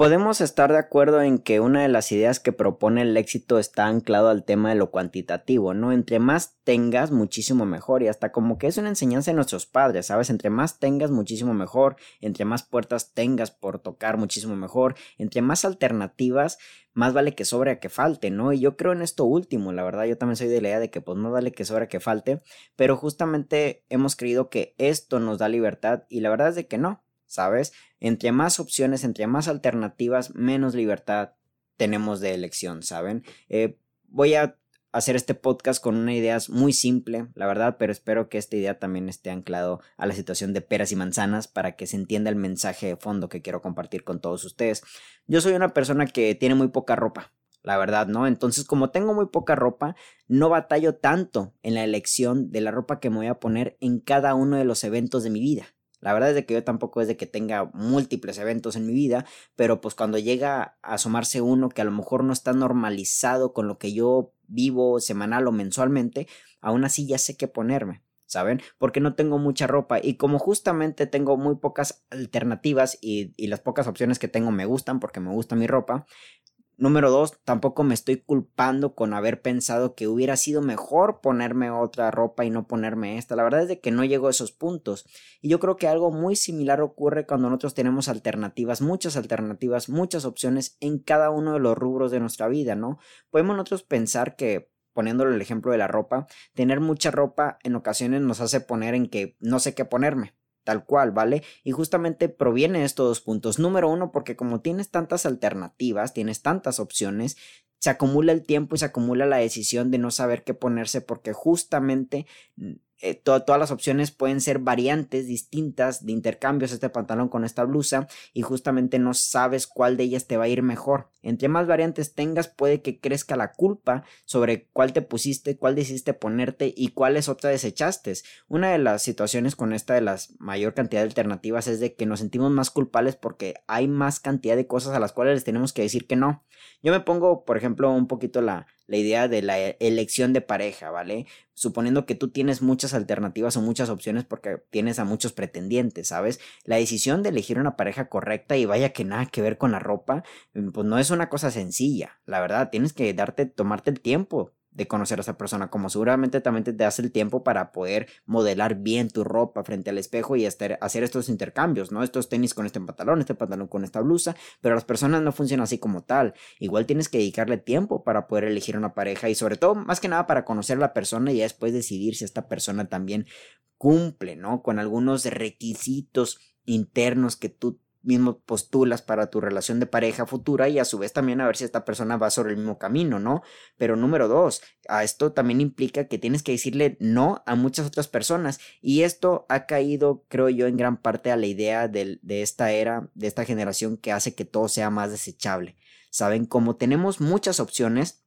Podemos estar de acuerdo en que una de las ideas que propone el éxito está anclado al tema de lo cuantitativo, ¿no? Entre más tengas, muchísimo mejor. Y hasta como que es una enseñanza de nuestros padres, ¿sabes? Entre más tengas, muchísimo mejor. Entre más puertas tengas por tocar, muchísimo mejor. Entre más alternativas, más vale que sobre a que falte, ¿no? Y yo creo en esto último, la verdad, yo también soy de la idea de que pues no vale que sobre a que falte, pero justamente hemos creído que esto nos da libertad y la verdad es de que no. ¿Sabes? Entre más opciones, entre más alternativas, menos libertad tenemos de elección, ¿saben? Eh, voy a hacer este podcast con una idea muy simple, la verdad, pero espero que esta idea también esté anclado a la situación de peras y manzanas para que se entienda el mensaje de fondo que quiero compartir con todos ustedes. Yo soy una persona que tiene muy poca ropa, la verdad, ¿no? Entonces, como tengo muy poca ropa, no batallo tanto en la elección de la ropa que me voy a poner en cada uno de los eventos de mi vida. La verdad es de que yo tampoco es de que tenga múltiples eventos en mi vida, pero pues cuando llega a asomarse uno que a lo mejor no está normalizado con lo que yo vivo semanal o mensualmente, aún así ya sé qué ponerme. ¿saben? Porque no tengo mucha ropa y como justamente tengo muy pocas alternativas y, y, las pocas opciones que tengo me gustan porque me gusta mi ropa, Número dos, tampoco me estoy culpando con haber pensado que hubiera sido mejor ponerme otra ropa y no ponerme esta. La verdad es de que no llego a esos puntos. Y yo creo que algo muy similar ocurre cuando nosotros tenemos alternativas, muchas alternativas, muchas opciones en cada uno de los rubros de nuestra vida, ¿no? Podemos nosotros pensar que poniéndole el ejemplo de la ropa, tener mucha ropa en ocasiones nos hace poner en que no sé qué ponerme tal cual, ¿vale? Y justamente proviene de estos dos puntos. Número uno, porque como tienes tantas alternativas, tienes tantas opciones, se acumula el tiempo y se acumula la decisión de no saber qué ponerse porque justamente eh, todas las opciones pueden ser variantes distintas de intercambios este pantalón con esta blusa y justamente no sabes cuál de ellas te va a ir mejor. Entre más variantes tengas puede que crezca la culpa sobre cuál te pusiste, cuál decidiste ponerte y cuáles otras desechaste. Una de las situaciones con esta de las mayor cantidad de alternativas es de que nos sentimos más culpables porque hay más cantidad de cosas a las cuales les tenemos que decir que no. Yo me pongo, por ejemplo, un poquito la, la idea de la elección de pareja, ¿vale? Suponiendo que tú tienes muchas alternativas o muchas opciones porque tienes a muchos pretendientes, ¿sabes? La decisión de elegir una pareja correcta y vaya que nada que ver con la ropa, mm, pues no es una cosa sencilla, la verdad, tienes que darte, tomarte el tiempo de conocer a esa persona, como seguramente también te das el tiempo para poder modelar bien tu ropa frente al espejo y hacer estos intercambios, ¿no? Estos tenis con este pantalón, este pantalón con esta blusa, pero las personas no funcionan así como tal. Igual tienes que dedicarle tiempo para poder elegir una pareja y sobre todo, más que nada, para conocer a la persona y después decidir si esta persona también cumple, ¿no? Con algunos requisitos internos que tú mismo postulas para tu relación de pareja futura y a su vez también a ver si esta persona va sobre el mismo camino, ¿no? Pero número dos, a esto también implica que tienes que decirle no a muchas otras personas y esto ha caído, creo yo, en gran parte a la idea de, de esta era, de esta generación que hace que todo sea más desechable. Saben, como tenemos muchas opciones,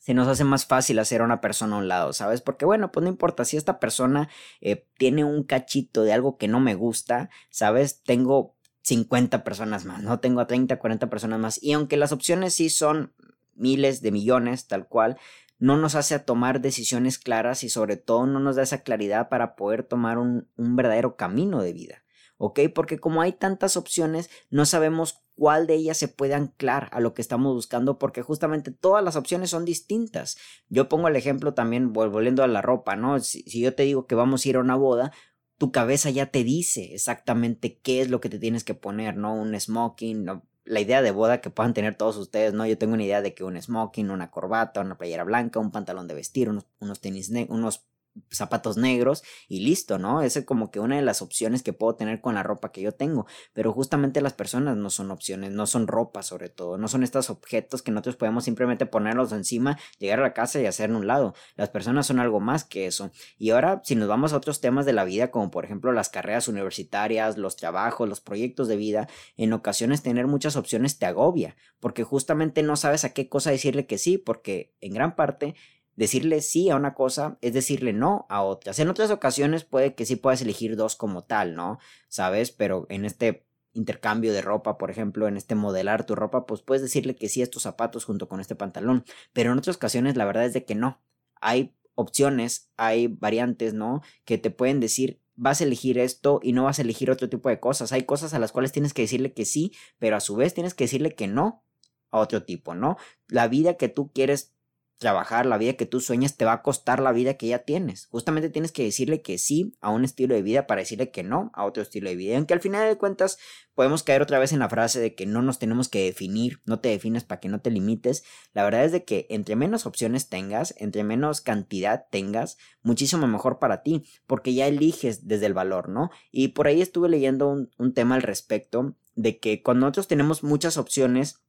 se nos hace más fácil hacer a una persona a un lado, ¿sabes? Porque bueno, pues no importa si esta persona eh, tiene un cachito de algo que no me gusta, ¿sabes? Tengo 50 personas más, ¿no? Tengo a 30, 40 personas más. Y aunque las opciones sí son miles de millones, tal cual, no nos hace tomar decisiones claras y sobre todo no nos da esa claridad para poder tomar un, un verdadero camino de vida. ¿Ok? Porque como hay tantas opciones, no sabemos cuál de ellas se puede anclar a lo que estamos buscando porque justamente todas las opciones son distintas. Yo pongo el ejemplo también volviendo a la ropa, ¿no? Si, yo te digo que vamos a ir a una boda, tu cabeza ya te dice exactamente qué es lo que te tienes que poner, ¿no? Un smoking, ¿no? la idea de boda que puedan tener todos ustedes, ¿no? Yo tengo una idea de que un smoking, una corbata, una playera blanca, un pantalón de vestir, unos, unos tenis, unos zapatos negros y listo, ¿no? Esa es como que una de las opciones que puedo tener con la ropa que yo tengo. Pero justamente las personas no son opciones, no son ropa sobre todo, no son estos objetos que nosotros podemos simplemente ponerlos encima, llegar a la casa y hacer un lado. Las personas son algo más que eso. Y ahora, si nos vamos a otros temas de la vida, como por ejemplo las carreras universitarias, los trabajos, los proyectos de vida, en ocasiones tener muchas opciones te agobia, porque justamente no sabes a qué cosa decirle que sí, porque en gran parte decirle sí a una cosa es decirle no a otras. En otras ocasiones puede que sí puedas elegir dos como tal, ¿no? ¿Sabes? Pero en este intercambio de ropa, por ejemplo, en este modelar tu ropa, pues puedes decirle que sí a estos zapatos junto con este pantalón. Pero en otras ocasiones la verdad es de que no. Hay opciones, hay variantes, ¿no? Que te pueden decir vas a elegir esto y no vas a elegir otro tipo de cosas. Hay cosas a las cuales tienes que decirle que sí, pero a su vez tienes que decirle que no a otro tipo, ¿no? La vida que tú quieres trabajar, la vida que tú sueñas, te va a costar la vida que ya tienes. Justamente tienes que decirle que sí a un estilo de vida para decirle que no a otro estilo de vida. Aunque al final de cuentas podemos caer otra vez en la frase de que no nos tenemos que definir, no te defines para que no te limites. La verdad es de que entre menos opciones tengas, entre menos cantidad tengas, muchísimo mejor para ti, porque ya eliges desde el valor, ¿no? Y por ahí estuve leyendo un, un tema al respecto de que cuando nosotros tenemos muchas opciones,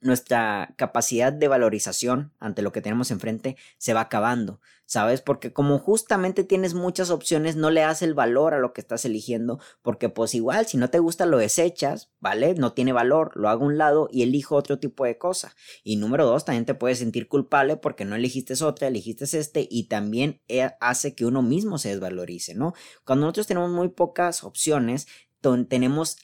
nuestra capacidad de valorización ante lo que tenemos enfrente se va acabando, ¿sabes? Porque como justamente tienes muchas opciones, no le das el valor a lo que estás eligiendo, porque pues igual, si no te gusta, lo desechas, ¿vale? No tiene valor, lo hago a un lado y elijo otro tipo de cosa. Y número dos, también te puedes sentir culpable porque no elegiste otra, elegiste este y también eh, hace que uno mismo se desvalorice, ¿no? Cuando nosotros tenemos muy pocas opciones, tenemos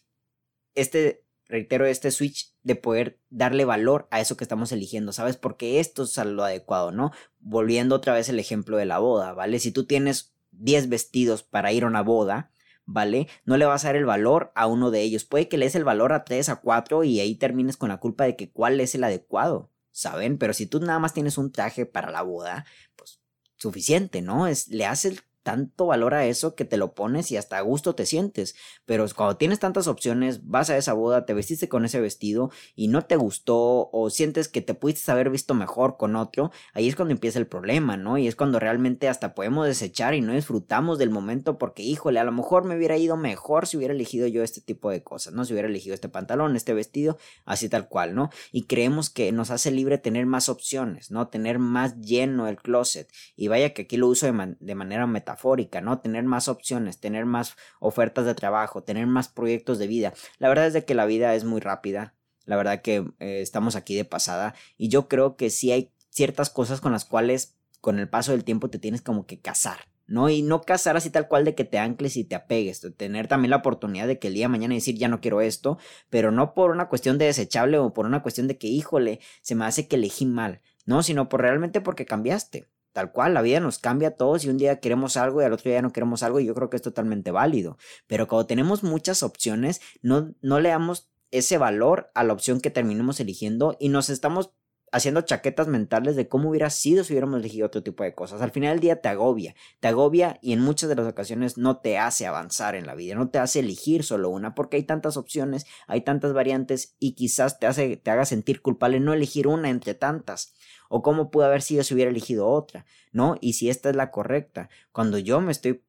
este reitero, este switch de poder darle valor a eso que estamos eligiendo, ¿sabes? Porque esto es lo adecuado, ¿no? Volviendo otra vez el ejemplo de la boda, ¿vale? Si tú tienes 10 vestidos para ir a una boda, ¿vale? No le vas a dar el valor a uno de ellos. Puede que le des el valor a 3, a 4 y ahí termines con la culpa de que cuál es el adecuado, ¿saben? Pero si tú nada más tienes un traje para la boda, pues suficiente, ¿no? Es, le haces tanto valor a eso que te lo pones y hasta a gusto te sientes. Pero cuando tienes tantas opciones, vas a esa boda, te vestiste con ese vestido y no te gustó o sientes que te pudiste haber visto mejor con otro, ahí es cuando empieza el problema, ¿no? Y es cuando realmente hasta podemos desechar y no disfrutamos del momento porque, híjole, a lo mejor me hubiera ido mejor si hubiera elegido yo este tipo de cosas, ¿no? Si hubiera elegido este pantalón, este vestido, así tal cual, ¿no? Y creemos que nos hace libre tener más opciones, ¿no? Tener más lleno el closet. Y vaya que aquí lo uso de, manera metafórica ¿no? Tener más opciones, tener más ofertas de trabajo, tener más proyectos de vida. La verdad es de que la vida es muy rápida. La verdad que eh, estamos aquí de pasada y yo creo que sí hay ciertas cosas con las cuales con el paso del tiempo te tienes como que casar, ¿no? Y no casar así tal cual de que te ancles y te apegues, tener también la oportunidad de que el día de mañana decir ya no quiero esto, pero no por una cuestión de desechable o por una cuestión de que, híjole, se me hace que elegí mal, no, sino por realmente porque cambiaste. Tal cual, la vida nos cambia a todos y un día queremos algo y al otro día no queremos algo y yo creo que es totalmente válido. Pero cuando tenemos muchas opciones, no, no le damos ese valor a la opción que terminemos eligiendo y nos estamos haciendo chaquetas mentales de cómo hubiera sido si hubiéramos elegido otro tipo de cosas. Al final del día te agobia, te agobia y en muchas de las ocasiones no te hace avanzar en la vida, no te hace elegir solo una, porque hay tantas opciones, hay tantas variantes y quizás te, hace, te haga sentir culpable no elegir una entre tantas. O cómo pudo haber sido si hubiera elegido otra, ¿no? Y si esta es la correcta. Cuando yo me estoy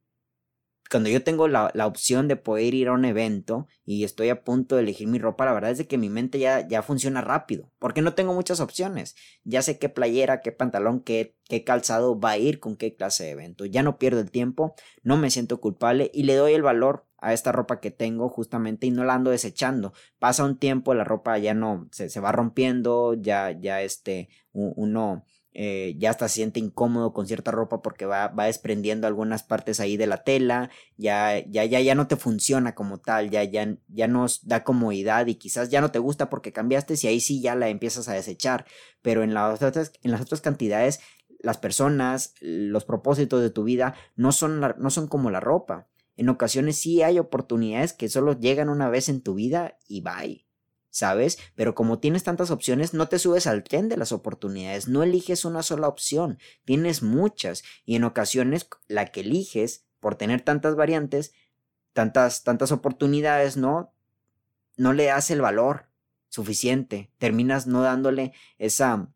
cuando yo tengo la, opción de poder ir a un evento y estoy a punto de elegir mi ropa, la verdad es de que mi mente ya, ya funciona rápido, porque no tengo muchas opciones. Ya sé qué playera, qué pantalón, qué, qué calzado va a ir con qué clase de evento. Ya no pierdo el tiempo, no me siento culpable y le doy el valor a esta ropa que tengo justamente y no la ando desechando. Pasa un tiempo, la ropa ya no se, se va rompiendo, ya, ya este, uno eh, ya hasta se siente incómodo con cierta ropa porque va, va desprendiendo algunas partes ahí de la tela, ya, ya, ya, ya no te funciona como tal, ya, ya, ya nos da comodidad y quizás ya no te gusta porque cambiaste y ahí sí ya la empiezas a desechar, pero en las otras, en las otras cantidades las personas, los propósitos de tu vida no son, no son como la ropa. En ocasiones sí hay oportunidades que solo llegan una vez en tu vida y bye. ¿Sabes? Pero como tienes tantas opciones, no te subes al tren de las oportunidades, no eliges una sola opción, tienes muchas y en ocasiones la que eliges por tener tantas variantes, tantas tantas oportunidades, ¿no? No le das el valor suficiente, terminas no dándole esa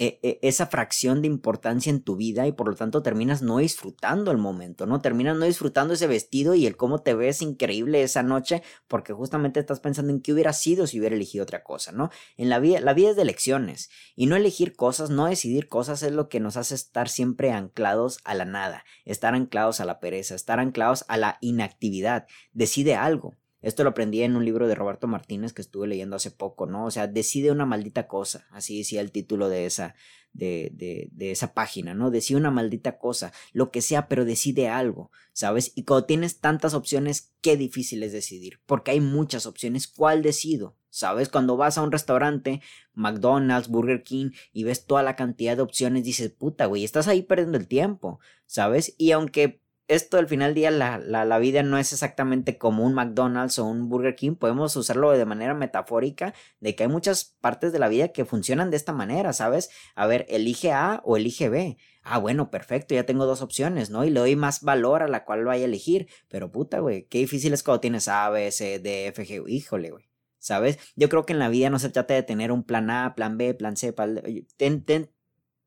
esa fracción de importancia en tu vida y por lo tanto terminas no disfrutando el momento, ¿no? Terminas no disfrutando ese vestido y el cómo te ves increíble esa noche porque justamente estás pensando en qué hubiera sido si hubiera elegido otra cosa, ¿no? En la vida, la vida es de elecciones y no elegir cosas, no decidir cosas es lo que nos hace estar siempre anclados a la nada, estar anclados a la pereza, estar anclados a la inactividad. Decide algo. Esto lo aprendí en un libro de Roberto Martínez que estuve leyendo hace poco, ¿no? O sea, decide una maldita cosa, así decía el título de esa, de, de, de, esa página, ¿no? Decide una maldita cosa, lo que sea, pero decide algo, ¿sabes? Y cuando tienes tantas opciones, qué difícil es decidir, porque hay muchas opciones, ¿cuál decido? ¿Sabes? Cuando vas a un restaurante, McDonald's, Burger King, y ves toda la cantidad de opciones, dices, puta, güey, estás ahí perdiendo el tiempo, ¿sabes? Y aunque esto al final del día la, la, vida no es exactamente como un McDonald's o un Burger King, podemos usarlo de manera metafórica de que hay muchas partes de la vida que funcionan de esta manera, ¿sabes? A ver, elige A o elige B. Ah, bueno, perfecto, ya tengo dos opciones, ¿no? Y le doy más valor a la cual vaya a elegir. Pero puta, güey, qué difícil es cuando tienes A, B, C, D, F, G. Híjole, güey. ¿Sabes? Yo creo que en la vida no se trata de tener un plan A, plan B, plan C, plan... Ten, ten,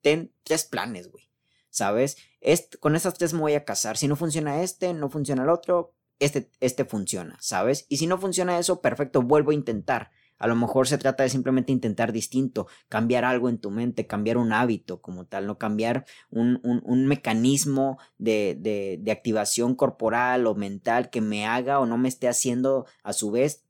ten tres planes, güey. ¿Sabes? Con estas tres me voy a casar. Si no funciona este, no funciona el otro, este, este funciona, ¿sabes? Y si no funciona eso, perfecto, vuelvo a intentar. A lo mejor se trata de simplemente intentar distinto, cambiar algo en tu mente, cambiar un hábito como tal, no cambiar un, un, mecanismo de, de, de activación corporal o mental que me haga o no me esté haciendo a su vez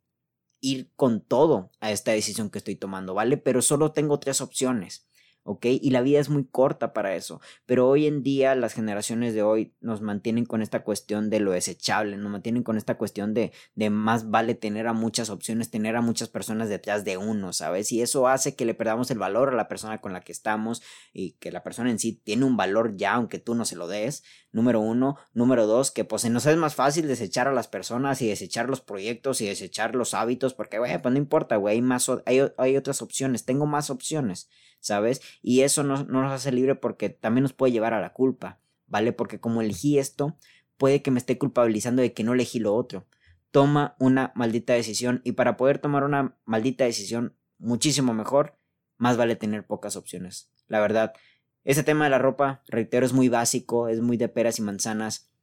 ir con todo a esta decisión que estoy tomando, ¿vale? Pero solo tengo tres opciones. ¿Ok? Y la vida es muy corta para eso. Pero hoy en día las generaciones de hoy nos mantienen con esta cuestión de lo desechable, nos mantienen con esta cuestión de, de más vale tener a muchas opciones, tener a muchas personas detrás de uno, ¿sabes? Y eso hace que le perdamos el valor a la persona con la que estamos y que la persona en sí tiene un valor ya, aunque tú no se lo des. Número uno. Número dos, que pues nos es más fácil desechar a las personas y desechar los proyectos y desechar los hábitos porque, güey, pues no importa, güey, hay, hay otras opciones, tengo más opciones. ¿sabes? Y eso no, nos hace libre porque también nos puede llevar a la culpa, ¿vale? Porque como elegí esto, puede que me esté culpabilizando de que no elegí lo otro. Toma una maldita decisión y para poder tomar una maldita decisión muchísimo mejor, más vale tener pocas opciones. La verdad, ese tema de la ropa, reitero, es muy básico, es muy de peras y manzanas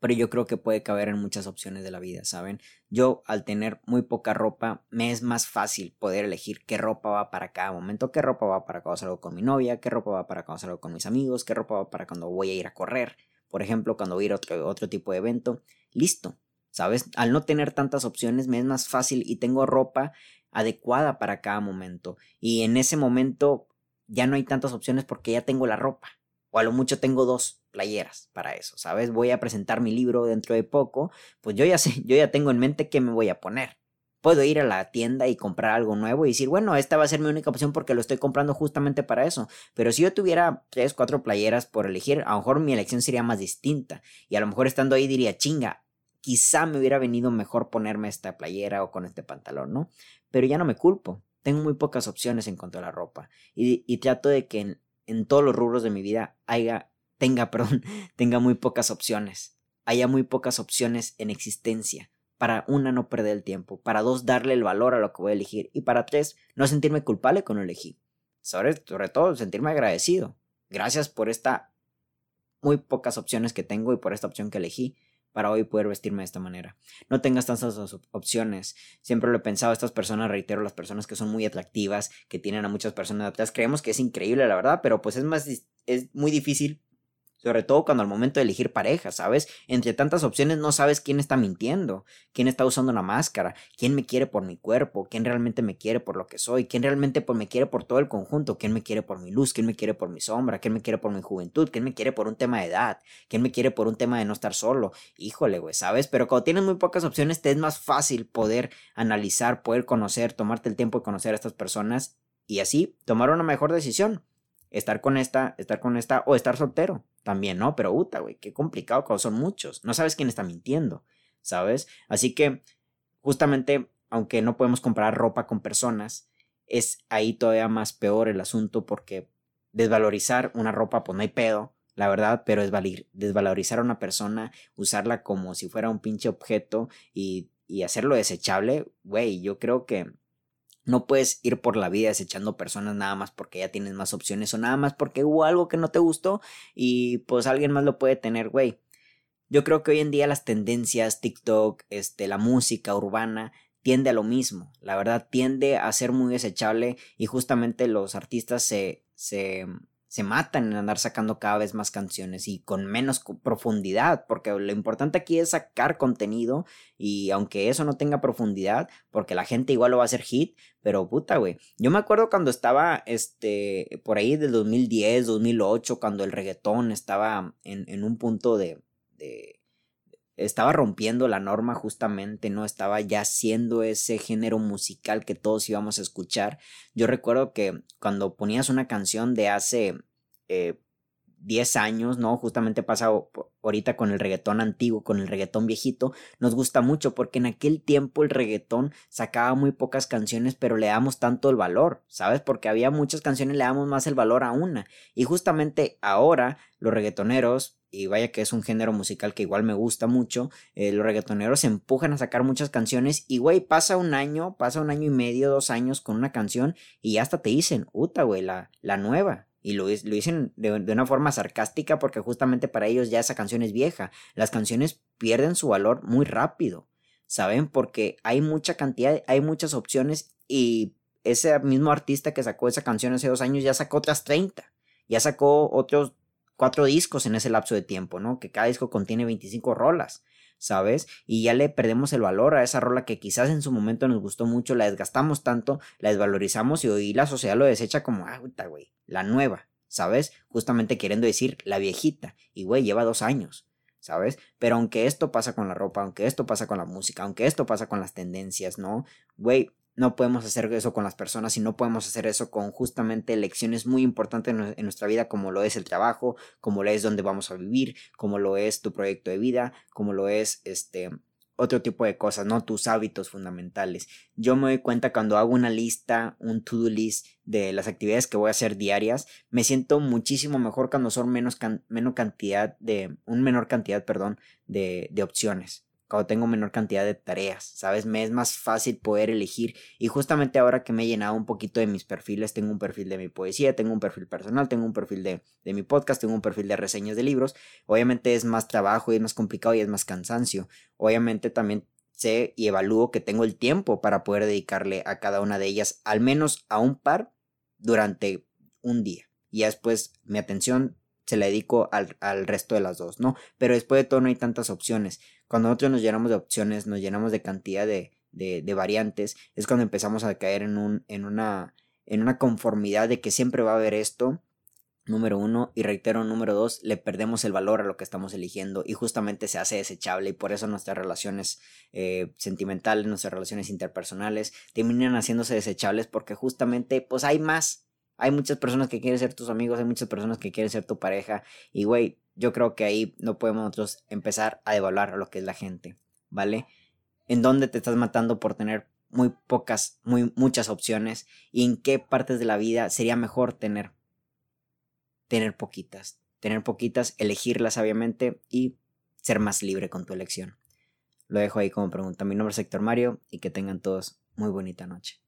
pero yo creo que puede caber en muchas opciones de la vida, ¿saben? Yo al tener muy poca ropa, me es más fácil poder elegir qué ropa va para cada momento, qué ropa va para cuando salgo con mi novia, qué ropa va para cuando salgo con mis amigos, qué ropa va para cuando voy a ir a correr, por ejemplo, cuando voy a ir a otro, otro tipo de evento, listo, ¿sabes? Al no tener tantas opciones, me es más fácil y tengo ropa adecuada para cada momento y en ese momento ya no hay tantas opciones porque ya tengo la ropa o a lo mucho tengo dos playeras para eso, ¿sabes? Voy a presentar mi libro dentro de poco, pues yo ya sé, yo ya tengo en mente qué me voy a poner. Puedo ir a la tienda y comprar algo nuevo y decir, bueno, esta va a ser mi única opción porque lo estoy comprando justamente para eso. Pero si yo tuviera tres, cuatro playeras por elegir, a lo mejor mi elección sería más distinta. Y a lo mejor estando ahí diría, chinga, quizá me hubiera venido mejor ponerme esta playera o con este pantalón, ¿no? Pero ya no me culpo. Tengo muy pocas opciones en cuanto a la ropa. Y, y trato de que en, en todos los rubros de mi vida haya tenga, perdón, tenga muy pocas opciones. Haya muy pocas opciones en existencia. Para una, no perder el tiempo. Para dos, darle el valor a lo que voy a elegir. Y para tres, no sentirme culpable con elegí. Sobre, sobre todo, sentirme agradecido. Gracias por esta muy pocas opciones que tengo y por esta opción que elegí para hoy poder vestirme de esta manera. No tengas tantas opciones. Siempre lo he pensado, estas personas, reitero, las personas que son muy atractivas, que tienen a muchas personas atrás, creemos que es increíble, la verdad, pero pues es más, es muy difícil sobre todo cuando al momento de elegir pareja, ¿sabes? Entre tantas opciones no sabes quién está mintiendo, quién está usando una máscara, quién me quiere por mi cuerpo, quién realmente me quiere por lo que soy, quién realmente me quiere por todo el conjunto, quién me quiere por mi luz, quién me quiere por mi sombra, quién me quiere por mi juventud, quién me quiere por un tema de edad, quién me quiere por un tema de no estar solo. Híjole, güey, ¿sabes? Pero cuando tienes muy pocas opciones te es más fácil poder analizar, poder conocer, tomarte el tiempo de conocer a estas personas y así tomar una mejor decisión estar con esta, estar con esta o estar soltero también, ¿no? Pero puta, güey, qué complicado cuando son muchos. No sabes quién está mintiendo, ¿sabes? Así que justamente, aunque no podemos comprar ropa con personas, es ahí todavía más peor el asunto porque desvalorizar una ropa, pues no hay pedo, la verdad, pero es desvalorizar a una persona, usarla como si fuera un pinche objeto y, y hacerlo desechable, güey, yo creo que No puedes ir por la vida desechando personas nada más porque ya tienes más opciones o nada más porque hubo algo que no te gustó y pues alguien más lo puede tener, güey. Yo creo que hoy en día las tendencias, TikTok, este, la música urbana, tiende a lo mismo. La verdad, tiende a ser muy desechable y justamente los artistas se, se se matan en andar sacando cada vez más canciones y con menos profundidad, porque lo importante aquí es sacar contenido y aunque eso no tenga profundidad, porque la gente igual lo va a hacer hit, pero puta, güey. Yo me acuerdo cuando estaba, este, por ahí del 2010, 2008, cuando el reggaetón estaba en, en un punto de, de estaba rompiendo la norma justamente, ¿no? Estaba ya siendo ese género musical que todos íbamos a escuchar. Yo recuerdo que cuando ponías una canción de hace 10 eh, años, ¿no? Justamente pasa ahorita con el reggaetón antiguo, con el reggaetón viejito, nos gusta mucho porque en aquel tiempo el reggaetón sacaba muy pocas canciones, pero le damos tanto el valor, ¿sabes? Porque había muchas canciones, le damos más el valor a una. Y justamente ahora los reggaetoneros y vaya que es un género musical que igual me gusta mucho, eh, los reggaetoneros se empujan a sacar muchas canciones y, güey, pasa un año, pasa un año y medio, dos años con una canción y hasta te dicen, uta, güey, la, la nueva. Y lo, lo dicen de, de, una forma sarcástica porque justamente para ellos ya esa canción es vieja. Las canciones pierden su valor muy rápido, ¿saben? Porque hay mucha cantidad, hay muchas opciones y ese mismo artista que sacó esa canción hace dos años ya sacó otras 30. Ya sacó otros cuatro discos en ese lapso de tiempo, ¿no? Que cada disco contiene 25 rolas, ¿sabes? Y ya le perdemos el valor a esa rola que quizás en su momento nos gustó mucho, la desgastamos tanto, la desvalorizamos y hoy la sociedad lo desecha como, ah, güey, la nueva, ¿sabes? Justamente queriendo decir la viejita. Y, güey, lleva dos años. ¿sabes? Pero aunque esto pasa con la ropa, aunque esto pasa con la música, aunque esto pasa con las tendencias, ¿no? Güey, no podemos hacer eso con las personas y no podemos hacer eso con justamente elecciones muy importantes en nuestra vida como lo es el trabajo, como lo es donde vamos a vivir, como lo es tu proyecto de vida, como lo es este otro tipo de cosas, no tus hábitos fundamentales. Yo me doy cuenta cuando hago una lista, un to-do list de las actividades que voy a hacer diarias, me siento muchísimo mejor cuando son menos, menos cantidad de, un menor cantidad, perdón, de, de opciones cuando tengo menor cantidad de tareas, ¿sabes? Me es más fácil poder elegir y justamente ahora que me he llenado un poquito de mis perfiles, tengo un perfil de mi poesía, tengo un perfil personal, tengo un perfil de, de mi podcast, tengo un perfil de reseñas de libros, obviamente es más trabajo y es más complicado y es más cansancio, obviamente también sé y evalúo que tengo el tiempo para poder dedicarle a cada una de ellas, al menos a un par, durante un día. Y después mi atención se la dedico al, al, resto de las dos, ¿no? Pero después de todo no hay tantas opciones. Cuando nosotros nos llenamos de opciones, nos llenamos de cantidad de, de, de variantes, es cuando empezamos a caer en, un, en, una, en una conformidad de que siempre va a haber esto, número uno, y reitero, número dos, le perdemos el valor a lo que estamos eligiendo y justamente se hace desechable y por eso nuestras relaciones eh, sentimentales, nuestras relaciones interpersonales terminan haciéndose desechables porque justamente pues hay más, hay muchas personas que quieren ser tus amigos, hay muchas personas que quieren ser tu pareja. Y, güey, yo creo que ahí no podemos nosotros empezar a devaluar lo que es la gente, ¿vale? ¿En dónde te estás matando por tener muy pocas, muy muchas opciones? ¿Y en qué partes de la vida sería mejor tener, tener poquitas? Tener poquitas, elegirlas sabiamente y ser más libre con tu elección. Lo dejo ahí como pregunta. Mi nombre es Héctor Mario y que tengan todos muy bonita noche.